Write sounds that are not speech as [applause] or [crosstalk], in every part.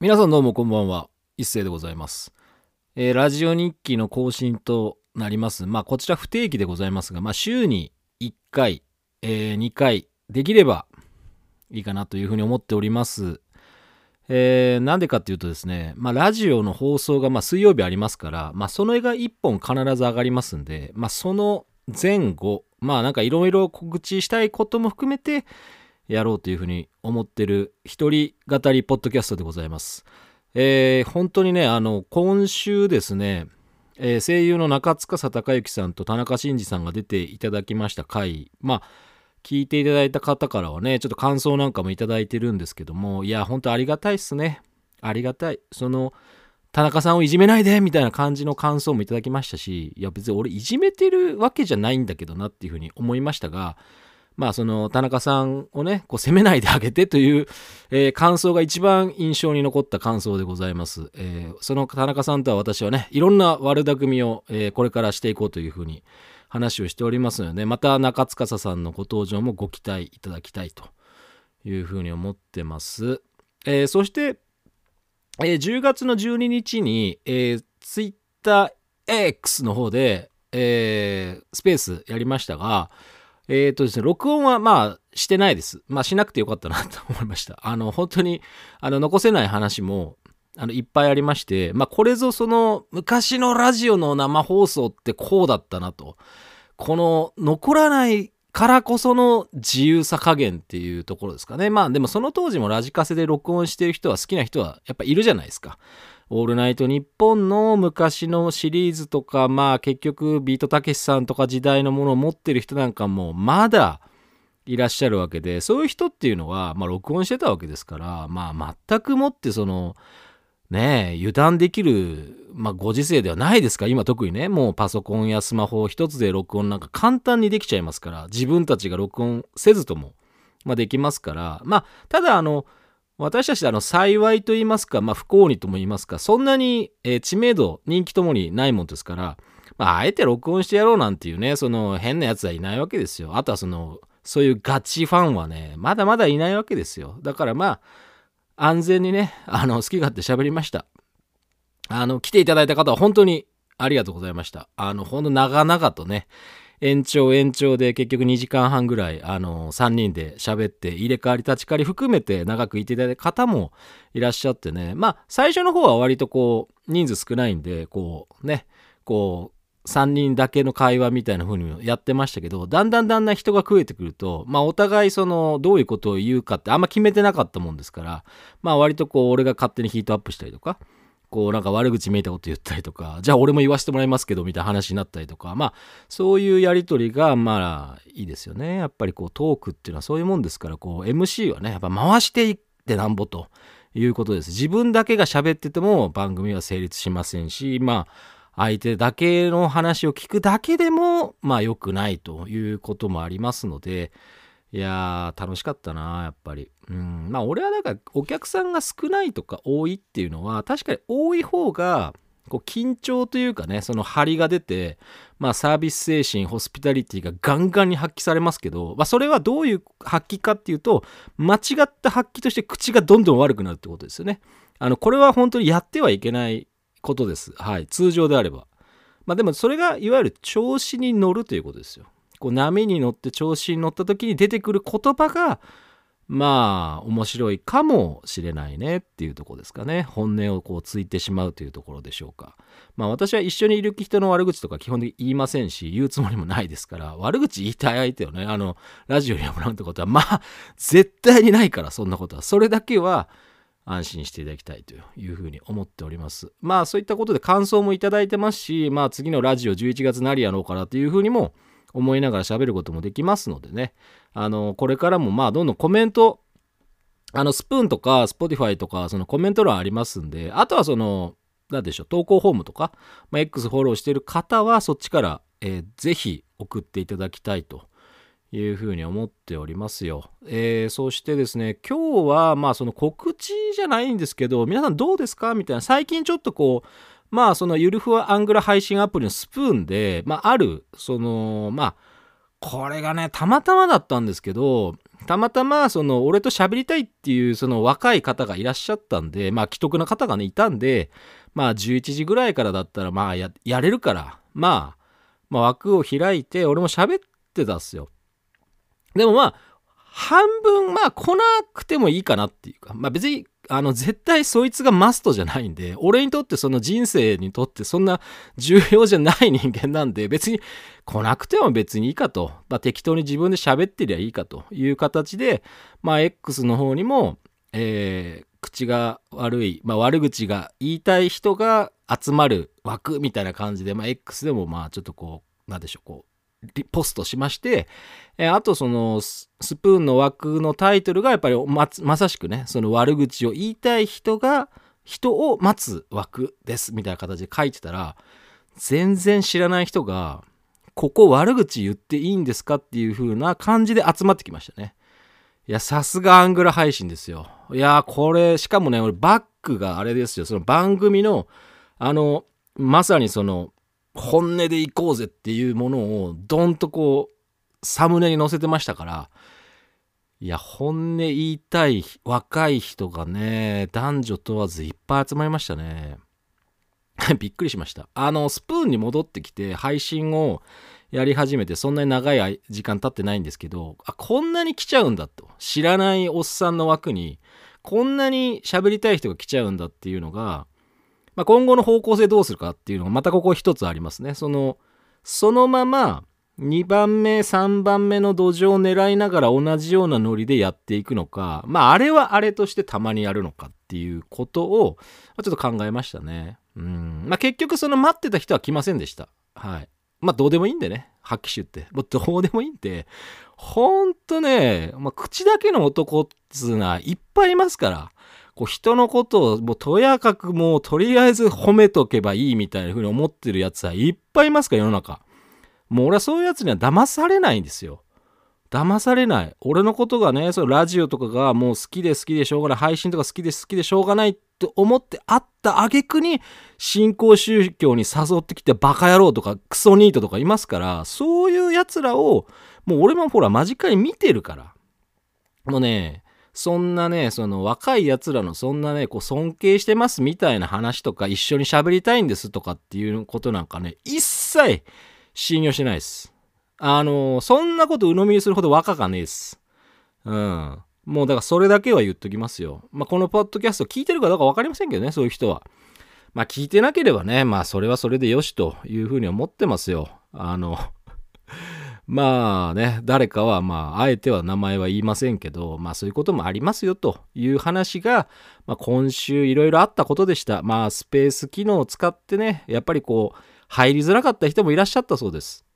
皆さんどうもこんばんは。一斉でございます。えーラジオ日記の更新となります。まあ、こちら不定期でございますが、まあ、週に1回、え2回、できればいいかなというふうに思っております。えーなんでかっていうとですね、まあ、ラジオの放送がまあ水曜日ありますから、まあ、その絵が1本必ず上がりますんで、まあ、その前後、まあ、なんかいろいろ告知したいことも含めて、やろうというふうに思ってる一人語りポッドキャストでございます。えー本当にね、あの、今週ですね、えー声優の中塚孝之さんと田中真二さんが出ていただきました回、まあ、聞いていただいた方からはね、ちょっと感想なんかもいただいてるんですけども、いや、本当ありがたいっすね。ありがたい。その、田中さんをいじめないでみたいな感じの感想もいただきましたし、いや、別に俺いじめてるわけじゃないんだけどなっていうふうに思いましたが、まあその田中さんをね、こう責めないであげてという、えー感想が一番印象に残った感想でございます。えーその田中さんとは私はね、いろんな悪巧みを、えーこれからしていこうというふうに話をしておりますので、また中塚さんのご登場もご期待いただきたいというふうに思ってます。えーそして、えー10月の12日に、えー、TwitterX の方で、えースペースやりましたが、えっ、とですね、録音はまあしてないです。まあしなくてよかったなと思いました。[laughs] あの、本当に、あの、残せない話も、あの、いっぱいありまして、まあこれぞその、昔のラジオの生放送ってこうだったなと。この、残らないからこその自由さ加減っていうところですかね。まあでもその当時もラジカセで録音してる人は好きな人はやっぱいるじゃないですか。オールナイトニッポンの昔のシリーズとか、まあ結局ビートたけしさんとか時代のものを持ってる人なんかもまだいらっしゃるわけで、そういう人っていうのは、まあ録音してたわけですから、まあ全くもってその、ねえ、油断できる、まあご時世ではないですから、今特にね、もうパソコンやスマホ一つで録音なんか簡単にできちゃいますから、自分たちが録音せずとも、まあできますから、まあ、ただあの、私たちあの幸いと言いますか、まあ、不幸にとも言いますか、そんなに、えー知名度、人気ともにないもんですから、まあ、あえて録音してやろうなんていうね、その変なやつはいないわけですよ。あとはその、そういうガチファンはね、まだまだいないわけですよ。だからまあ、安全にね、あの、好き勝手喋りました。あの、来ていただいた方は本当にありがとうございました。あの、ほんと長々とね、延長延長で結局2時間半ぐらい、あの、3人で喋って、入れ替わり立ち替わり含めて長くいていただいた方もいらっしゃってね、まあ、最初の方は割とこう、人数少ないんで、こう、ね、こう、3人だけの会話みたいな風にやってましたけど、だんだんだんだん人が増えてくると、まあ、お互いその、どういうことを言うかってあんま決めてなかったもんですから、まあ、割とこう、俺が勝手にヒートアップしたりとか、こうなんか悪口めいたこと言ったりとか、じゃあ俺も言わせてもらいますけど、みたいな話になったりとか、まあ、そういうやりとりが、まあ、いいですよね。やっぱりこう、トークっていうのはそういうもんですから、こう、MC はね、やっぱ回していってなんぼということです。自分だけが喋ってても番組は成立しませんし、まあ、相手だけの話を聞くだけでも、まあ、良くないということもありますので、いやー、楽しかったな、やっぱり。うん、まあ、俺はだから、お客さんが少ないとか多いっていうのは、確かに多い方が、こう緊張というかね、その張りが出て、まあサービス精神、ホスピタリティがガンガンに発揮されますけど、まあそれはどういう発揮かっていうと、間違った発揮として口がどんどん悪くなるってことですよね。あの、これは本当にやってはいけないことです。はい。通常であれば。まあでもそれがいわゆる調子に乗るということですよ。こう波に乗って調子に乗った時に出てくる言葉が、まあ面白いかもしれないねっていうとこですかね。本音をこうついてしまうというところでしょうか。まあ私は一緒にいる人の悪口とか基本的に言いませんし言うつもりもないですから悪口言いたい相手をねあのラジオに呼ぶなんてことはまあ絶対にないからそんなことは。それだけは安心していただきたいというふうに思っております。まあそういったことで感想もいただいてますしまあ次のラジオ11月何やろうかなというふうにも思いながら喋ることもできますのでねあのこれからもまあどんどんコメントあのスプーンとか Spotify とかそのコメント欄ありますんであとはその何でしょう投稿フォームとか、まあ、X フォローしてる方はそっちから、えーぜひ送っていただきたいというふうに思っておりますよ。えーそしてですね今日はまあその告知じゃないんですけど皆さんどうですか？みたいな最近ちょっとこうまあそのゆるふわアングラ配信アプリのスプーンで、まあ、あるそのまあこれがねたまたまだったんですけどたまたま、その、俺と喋りたいっていう、その若い方がいらっしゃったんで、まあ、既得な方がね、いたんで、まあ、11時ぐらいからだったら、まあや、れるから、まあ、まあ、枠を開いて、俺も喋ってたっすよ。でもまあ、半分、まあ、来なくてもいいかなっていうか、まあ別に、あの、絶対そいつがマストじゃないんで、俺にとってその人生にとってそんな重要じゃない人間なんで、別に来なくても別にいいかと、まあ適当に自分で喋ってりゃいいかという形で、まあ X の方にも、えー、口が悪い、まあ悪口が言いたい人が集まる枠みたいな感じで、まあ X でもまあちょっとこう、なんでしょう、こう、ポストしまして、えあとそのスプーンの枠のタイトルがやっぱりままさしくねその悪口を言いたい人が人を待つ枠ですみたいな形で書いてたら全然知らない人がここ悪口言っていいんですかっていう風な感じで集まってきましたね。いや、さすがアングラ配信ですよ。いや、これ、しかもね、俺バックがあれですよ。その番組の、あの、まさにその、本音でいこうぜっていうものをドンとこうサムネに載せてましたからいや本音言いたい若い人がね男女問わずいっぱい集まりましたね。[laughs] びっくりしました。あのスプーンに戻ってきて配信をやり始めてそんなに長い時間経ってないんですけどあこんなに来ちゃうんだと。知らないおっさんの枠にこんなに喋りたい人が来ちゃうんだっていうのがまあ、今後の方向性どうするかっていうのがまたここ一つありますね。その、そのまま2番目、3番目の土壌を狙いながら同じようなノリでやっていくのか、まあ、あれはあれとしてたまにやるのかっていうことを、ちょっと考えましたね。うん。まあ、結局その待ってた人は来ませんでした。はい。まあ、どうでもいいんでね。発揮手って。もうどうでもいいんで、ほんとね、まあ、口だけの男っつうのはいっぱいいますから。こう人のことをもうとやかくもうとりあえず褒めとけばいいみたいな風に思ってるやつはいっぱいいますか世の中。もう俺はそういうやつには騙されないんですよ。騙されない。俺のことがね、そのラジオとかがもう好きで好きでしょうがない、配信とか好きで好きでしょうがないって思ってあった挙句に、新興宗教に誘ってきてバカ野郎とかクソニートとかいますから、そういう奴らを、もう俺もほら間近に見てるから。もうね、そんなね、その若い奴らのそんなね、こう尊敬してますみたいな話とか一緒に喋りたいんですとかっていうことなんかね、一切信用してないです。あの、そんなこと鵜呑みにするほど若かねえです。うん。もうだからそれだけは言っときますよ。まあ、このポッドキャスト聞いてるかどうか分かりませんけどね、そういう人は。まあ、聞いてなければね、まあ、それはそれでよしというふうに思ってますよ。あのまあね、誰かはまあ、あえては名前は言いませんけど、まあそういうこともありますよという話が、まあ今週いろいろあったことでした。まあスペース機能を使ってね、やっぱりこう、入りづらかった人もいらっしゃったそうです。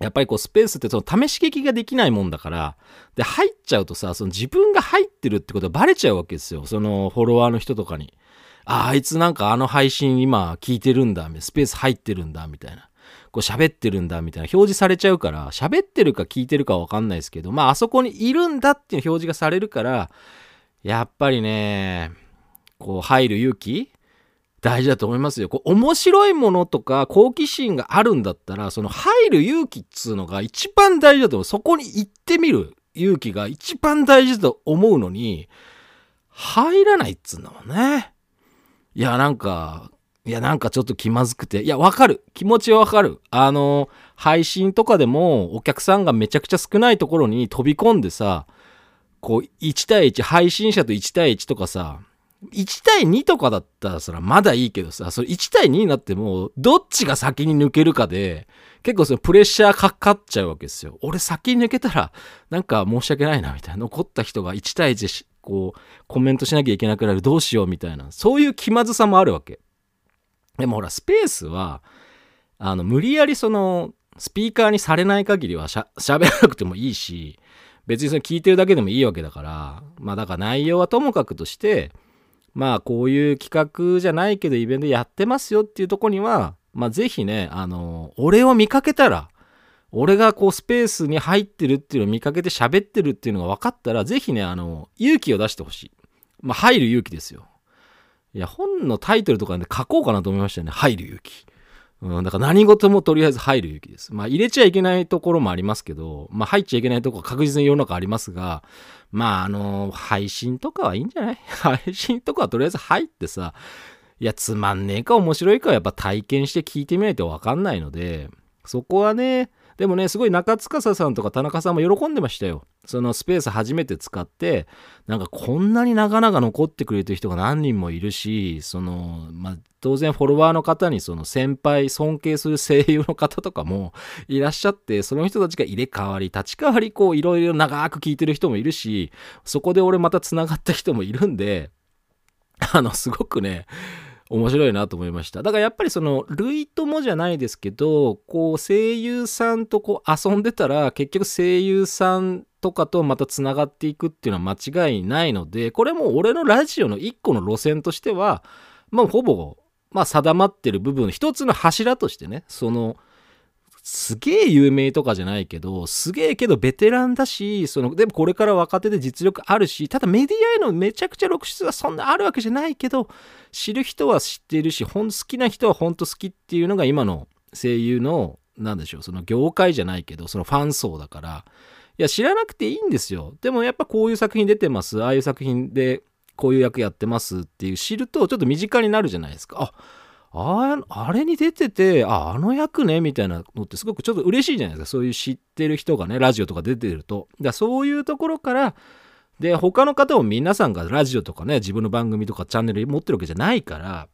やっぱりこうスペースってその試し聞きができないもんだから、で、入っちゃうとさ、その自分が入ってるってことがバレちゃうわけですよ。そのフォロワーの人とかに。あ、あいつなんかあの配信今聞いてるんだ、スペース入ってるんだ、みたいな。こう喋ってるんだみたいな表示されちゃうから、喋ってるか聞いてるかわかんないですけど、まああそこにいるんだっていう表示がされるから、やっぱりね、こう入る勇気大事だと思いますよ。こう面白いものとか好奇心があるんだったら、その入る勇気っつうのが一番大事だと思う。そこに行ってみる勇気が一番大事だと思うのに、入らないっつうんだもんね。いや、なんか、いや、なんかちょっと気まずくて。いや、わかる。気持ちはわかる。あの、配信とかでもお客さんがめちゃくちゃ少ないところに飛び込んでさ、こう、1対1、配信者と1対1とかさ、1対2とかだったらそらまだいいけどさ、それ1対2になっても、どっちが先に抜けるかで、結構そのプレッシャーかかっちゃうわけですよ。俺先に抜けたら、なんか申し訳ないな、みたいな。残った人が1対1こう、コメントしなきゃいけなくなる、どうしよう、みたいな。そういう気まずさもあるわけ。でもほら、スペースは、あの、無理やりその、スピーカーにされない限りはしゃ、喋らなくてもいいし、別にその聞いてるだけでもいいわけだから、まあだから内容はともかくとして、まあこういう企画じゃないけどイベントやってますよっていうとこには、まあぜひね、あの、俺を見かけたら、俺がこうスペースに入ってるっていうのを見かけて喋ってるっていうのが分かったら、ぜひね、あの、勇気を出してほしい。まあ入る勇気ですよ。いや、本のタイトルとかで書こうかなと思いましたよね。入る勇気。うん、だから何事もとりあえず入る勇気です。まあ入れちゃいけないところもありますけど、まあ入っちゃいけないところは確実に世の中ありますが、まああの、配信とかはいいんじゃない？[laughs] 配信とかはとりあえず入ってさ、いや、つまんねえか面白いかはやっぱ体験して聞いてみないとわかんないので、そこはね、でもね、すごい中司さんとか田中さんも喜んでましたよ。そのスペース初めて使って、なんかこんなに長々残ってくれてる人が何人もいるし、その、まあ、当然フォロワーの方にその先輩、尊敬する声優の方とかもいらっしゃって、その人たちが入れ替わり、立ち替わり、こういろいろ長く聞いてる人もいるし、そこで俺また繋がった人もいるんで、あの、すごくね、面白いなと思いました。だからやっぱりその、類ともじゃないですけど、こう、声優さんとこう遊んでたら、結局声優さんとかとまた繋がっていくっていうのは間違いないので、これも俺のラジオの一個の路線としては、まあほぼ、まあ定まってる部分、一つの柱としてね、その、すげえ有名とかじゃないけど、すげえけどベテランだし、その、でもこれから若手で実力あるし、ただメディアへのめちゃくちゃ露出がそんなあるわけじゃないけど、知る人は知ってるし、ほん好きな人はほんと好きっていうのが今の声優の、なんでしょう、その業界じゃないけど、そのファン層だから、いや、知らなくていいんですよ。でもやっぱこういう作品出てます、ああいう作品でこういう役やってますっていう知ると、ちょっと身近になるじゃないですか。あああれに出てて、あ、あの役ね、みたいなのってすごくちょっと嬉しいじゃないですか。そういう知ってる人がね、ラジオとか出てると。だそういうところから、で、他の方も皆さんがラジオとかね、自分の番組とかチャンネル持ってるわけじゃないから、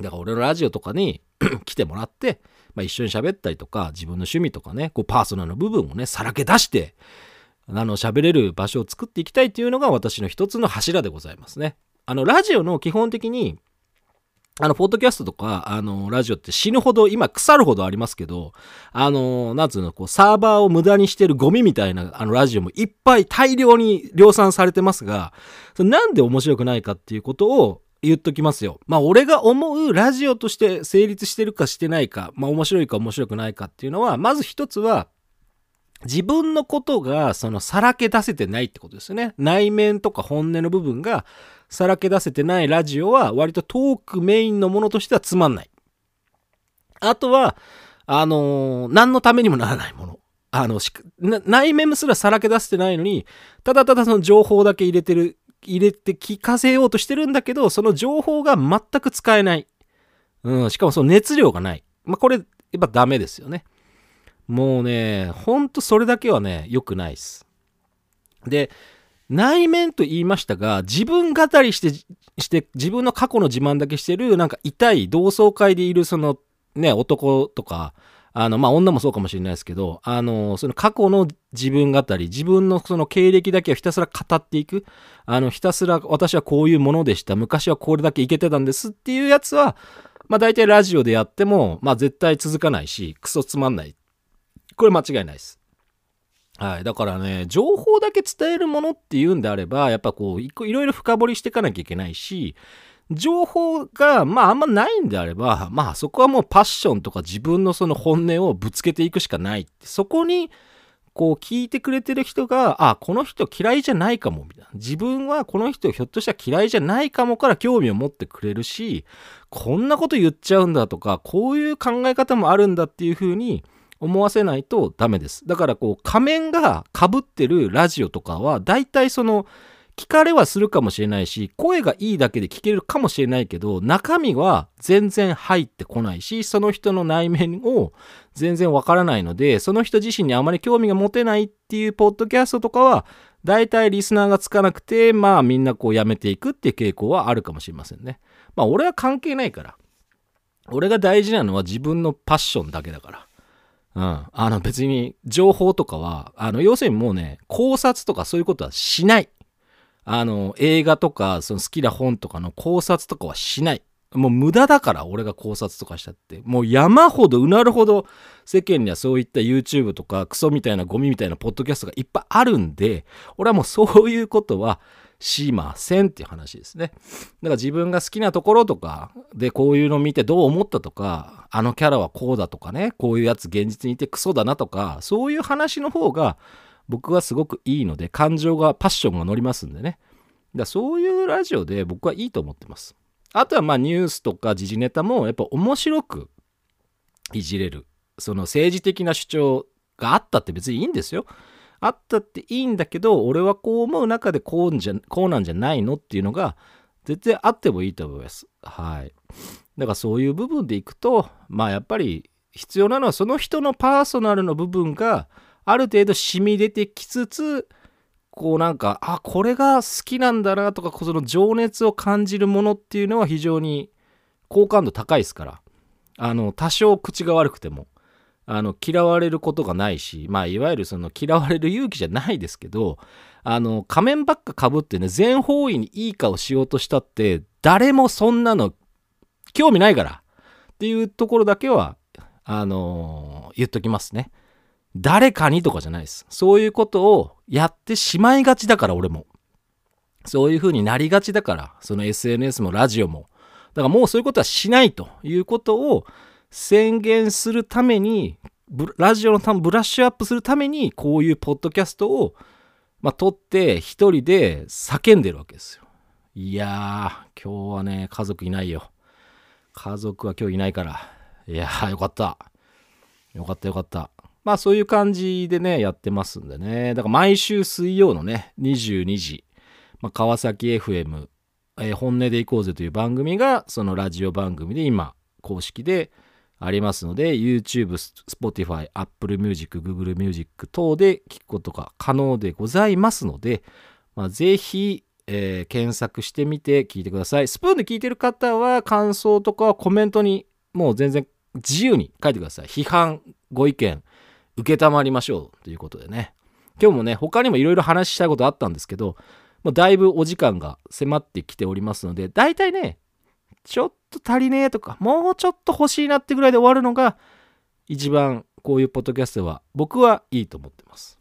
だから俺のラジオとかに [clears throat] 来てもらって、まあ、一緒に喋ったりとか、自分の趣味とかね、こうパーソナルの部分をね、さらけ出して、あの、喋れる場所を作っていきたいっていうのが私の一つの柱でございますね。あの、ラジオの基本的に、あの、ポッドキャストとか、あの、ラジオって死ぬほど、今腐るほどありますけど、あの、なんつうの、こう、サーバーを無駄にしてるゴミみたいな、あの、ラジオもいっぱい大量に量産されてますが、なんで面白くないかっていうことを言っときますよ。まあ、俺が思うラジオとして成立してるかしてないか、まあ、面白いか面白くないかっていうのは、まず一つは、自分のことが、その、さらけ出せてないってことですよね。内面とか本音の部分が、さらけ出せてないラジオは割とトークメインのものとしてはつまんない。あとは、あのー、何のためにもならないもの。あの、内面すらさらけ出せてないのに、ただただその情報だけ入れてる、入れて聞かせようとしてるんだけど、その情報が全く使えない。うん、しかもその熱量がない。まあ、これ、やっぱダメですよね。もうね、ほんとそれだけはね、良くないっす。で、内面と言いましたが、自分語りして、して、自分の過去の自慢だけしてる、なんか痛い同窓会でいるその、ね、男とか、あの、まあ、女もそうかもしれないですけど、あの、その過去の自分語り、自分のその経歴だけをひたすら語っていく、あの、ひたすら私はこういうものでした、昔はこれだけいけてたんですっていうやつは、まあ、大体ラジオでやっても、まあ、絶対続かないし、クソつまんない。これ間違いないです。はい。だからね、情報だけ伝えるものっていうんであれば、やっぱこう、いろいろ深掘りしていかなきゃいけないし、情報が、まああんまないんであれば、まあそこはもうパッションとか自分のその本音をぶつけていくしかない。そこに、こう聞いてくれてる人が、あ、この人嫌いじゃないかも、みたいな。自分はこの人ひょっとしたら嫌いじゃないかもから興味を持ってくれるし、こんなこと言っちゃうんだとか、こういう考え方もあるんだっていうふうに、思わせないとダメです。だからこう仮面が被ってるラジオとかは大体その聞かれはするかもしれないし声がいいだけで聞けるかもしれないけど中身は全然入ってこないしその人の内面を全然わからないのでその人自身にあまり興味が持てないっていうポッドキャストとかは大体リスナーがつかなくてまあみんなこうやめていくっていう傾向はあるかもしれませんね。まあ俺は関係ないから。俺が大事なのは自分のパッションだけだから。うん。あの別に情報とかは、あの要するにもうね、考察とかそういうことはしない。あの映画とか、その好きな本とかの考察とかはしない。もう無駄だから俺が考察とかしたって。もう山ほどうなるほど世間にはそういった YouTube とかクソみたいなゴミみたいなポッドキャストがいっぱいあるんで、俺はもうそういうことはしませんっていう話ですね。だから自分が好きなところとかでこういうの見てどう思ったとか、あのキャラはこうだとかね、こういうやつ現実にいてクソだなとか、そういう話の方が僕はすごくいいので、感情が、パッションが乗りますんでね。だそういうラジオで僕はいいと思ってます。あとはまあニュースとか時事ネタもやっぱ面白くいじれる。その政治的な主張があったって別にいいんですよ。あったっていいんだけど、俺はこう思う中でこうじゃこうなんじゃないのっていうのが、絶対あってもいいと思います。はい。だからそういう部分でいくと、まあやっぱり必要なのはその人のパーソナルの部分がある程度染み出てきつつ、こうなんか、あ、これが好きなんだなとか、その情熱を感じるものっていうのは非常に好感度高いですから。あの、多少口が悪くても。あの嫌われることがないし、まあ、いわゆるその嫌われる勇気じゃないですけどあの仮面ばっかかぶってね全方位にいい顔しようとしたって誰もそんなの興味ないからっていうところだけはあのー、言っときますね。誰かにとかじゃないです。そういうことをやってしまいがちだから俺も。そういう風になりがちだからその SNS もラジオも。だからもうそういうことはしないということを宣言するためにラジオのブラッシュアップするためにこういうポッドキャストを、まあ、撮って一人で叫んでるわけですよ。いやー今日はね家族いないよ。家族は今日いないから。いやーよかった。よかったよかった。まあそういう感じでねやってますんでね。だから毎週水曜のね22時、まあ、川崎 FM、えー、本音でいこうぜという番組がそのラジオ番組で今公式でありますので YouTube、Spotify、Apple Music、Google Music 等で聞くことが可能でございますので、まあ、ぜひ、えー、検索してみて聞いてください。スプーンで聞いてる方は感想とかコメントにもう全然自由に書いてください。批判、ご意見、承りましょうということでね。今日もね、他にもいろいろ話したいことあったんですけど、もうだいぶお時間が迫ってきておりますので、大体ね、ちょっと足りねえとか、もうちょっと欲しいなってぐらいで終わるのが、一番こういうポッドキャストは僕はいいと思ってます。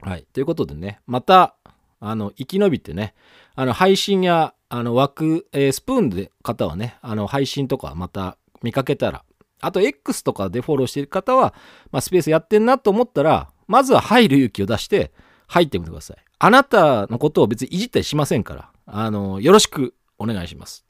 はい。ということでね、また、あの、生き延びてね、あの、配信や、あの、枠、えー、スプーンで方はね、あの、配信とかまた見かけたら、あと X とかでフォローしてる方は、まあ、スペースやってんなと思ったら、まずは入る勇気を出して、入ってみてください。あなたのことを別にいじったりしませんから、あの、よろしくお願いします。